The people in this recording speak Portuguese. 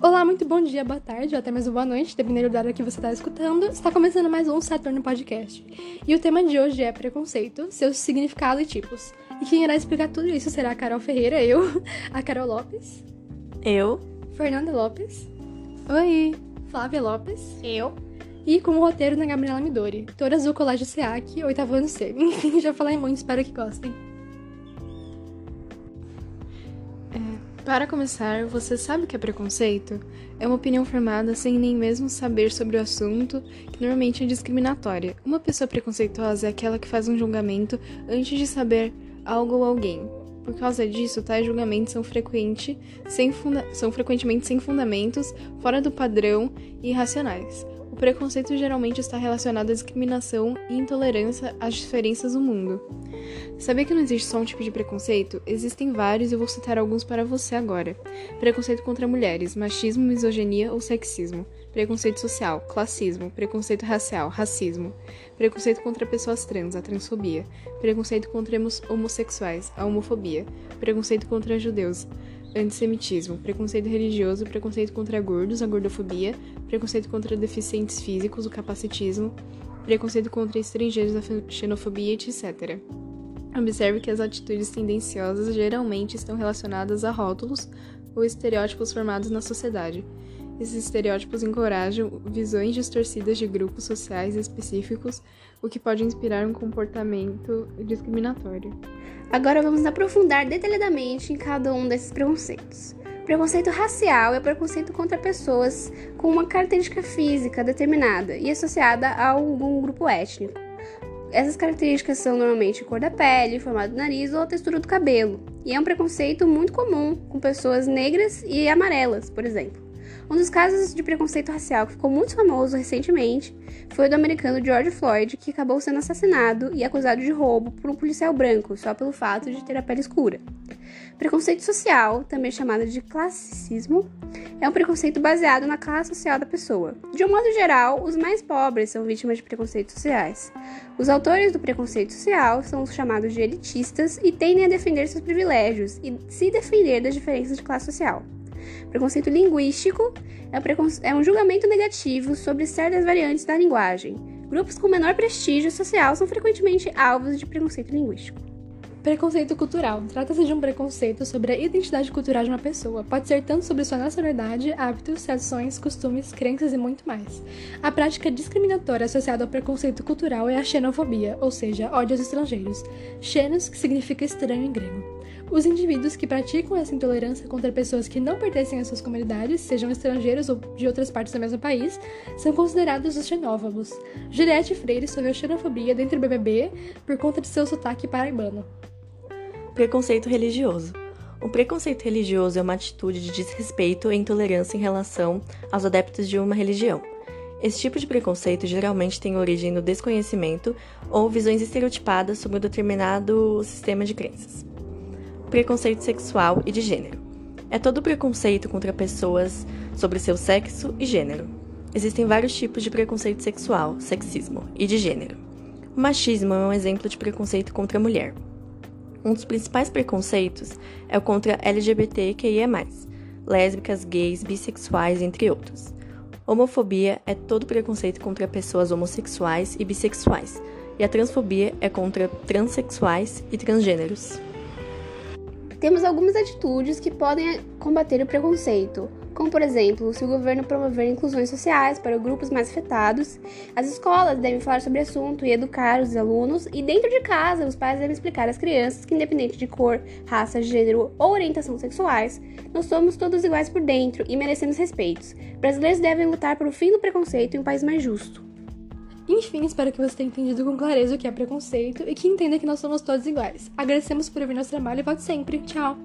Olá, muito bom dia, boa tarde ou até mesmo boa noite, dependendo do horário que você está escutando. Está começando mais um Saturno Podcast. E o tema de hoje é preconceito, seus significados e tipos. E quem irá explicar tudo isso será a Carol Ferreira, eu, a Carol Lopes, Eu. Fernanda Lopes, Oi. Flávia Lopes Eu. e com o roteiro na Gabriela Midori, todas do Colégio SEAC, oitavo ano C. Enfim, já falei muito, espero que gostem. Para começar, você sabe o que é preconceito? É uma opinião formada sem nem mesmo saber sobre o assunto, que normalmente é discriminatória. Uma pessoa preconceituosa é aquela que faz um julgamento antes de saber algo ou alguém. Por causa disso, tais julgamentos são, frequente, sem funda são frequentemente sem fundamentos, fora do padrão e irracionais. O preconceito geralmente está relacionado à discriminação e intolerância às diferenças do mundo. Sabia que não existe só um tipo de preconceito? Existem vários e eu vou citar alguns para você agora. Preconceito contra mulheres, machismo, misoginia ou sexismo. Preconceito social, classismo. Preconceito racial, racismo. Preconceito contra pessoas trans, a transfobia. Preconceito contra homossexuais, a homofobia. Preconceito contra judeus, antissemitismo. Preconceito religioso, preconceito contra gordos, a gordofobia. Preconceito contra deficientes físicos, o capacitismo. Preconceito contra estrangeiros, a xenofobia, etc. Observe que as atitudes tendenciosas geralmente estão relacionadas a rótulos ou estereótipos formados na sociedade. Esses estereótipos encorajam visões distorcidas de grupos sociais específicos, o que pode inspirar um comportamento discriminatório. Agora vamos aprofundar detalhadamente em cada um desses preconceitos. Preconceito racial é preconceito contra pessoas com uma característica física determinada e associada a algum grupo étnico. Essas características são normalmente cor da pele, formato do nariz ou a textura do cabelo, e é um preconceito muito comum com pessoas negras e amarelas, por exemplo. Um dos casos de preconceito racial que ficou muito famoso recentemente foi o do americano George Floyd, que acabou sendo assassinado e acusado de roubo por um policial branco só pelo fato de ter a pele escura. Preconceito social, também chamado de classicismo, é um preconceito baseado na classe social da pessoa. De um modo geral, os mais pobres são vítimas de preconceitos sociais. Os autores do preconceito social são os chamados de elitistas e tendem a defender seus privilégios e se defender das diferenças de classe social. Preconceito linguístico é um, preconce... é um julgamento negativo sobre certas variantes da linguagem. Grupos com menor prestígio social são frequentemente alvos de preconceito linguístico. Preconceito cultural. Trata-se de um preconceito sobre a identidade cultural de uma pessoa. Pode ser tanto sobre sua nacionalidade, hábitos, tradições, costumes, crenças e muito mais. A prática discriminatória associada ao preconceito cultural é a xenofobia, ou seja, ódio aos estrangeiros. Xenos, que significa estranho em grego. Os indivíduos que praticam essa intolerância contra pessoas que não pertencem às suas comunidades, sejam estrangeiros ou de outras partes do mesmo país, são considerados os xenófobos. Juliette Freire sofreu xenofobia dentro do BBB por conta de seu sotaque paraibano. Preconceito religioso. O preconceito religioso é uma atitude de desrespeito e intolerância em relação aos adeptos de uma religião. Esse tipo de preconceito geralmente tem origem no desconhecimento ou visões estereotipadas sobre um determinado sistema de crenças. Preconceito sexual e de gênero. É todo preconceito contra pessoas sobre seu sexo e gênero. Existem vários tipos de preconceito sexual, sexismo e de gênero. O machismo é um exemplo de preconceito contra a mulher. Um dos principais preconceitos é o contra LGBTQIA, lésbicas, gays, bissexuais, entre outros. Homofobia é todo preconceito contra pessoas homossexuais e bissexuais, e a transfobia é contra transexuais e transgêneros. Temos algumas atitudes que podem combater o preconceito, como por exemplo, se o governo promover inclusões sociais para grupos mais afetados, as escolas devem falar sobre o assunto e educar os alunos, e dentro de casa, os pais devem explicar às crianças que, independente de cor, raça, gênero ou orientação sexuais, nós somos todos iguais por dentro e merecemos respeitos. Brasileiros devem lutar pelo fim do preconceito em um país mais justo. Enfim, espero que você tenha entendido com clareza o que é preconceito e que entenda que nós somos todos iguais. Agradecemos por ouvir nosso trabalho e volte sempre. Tchau!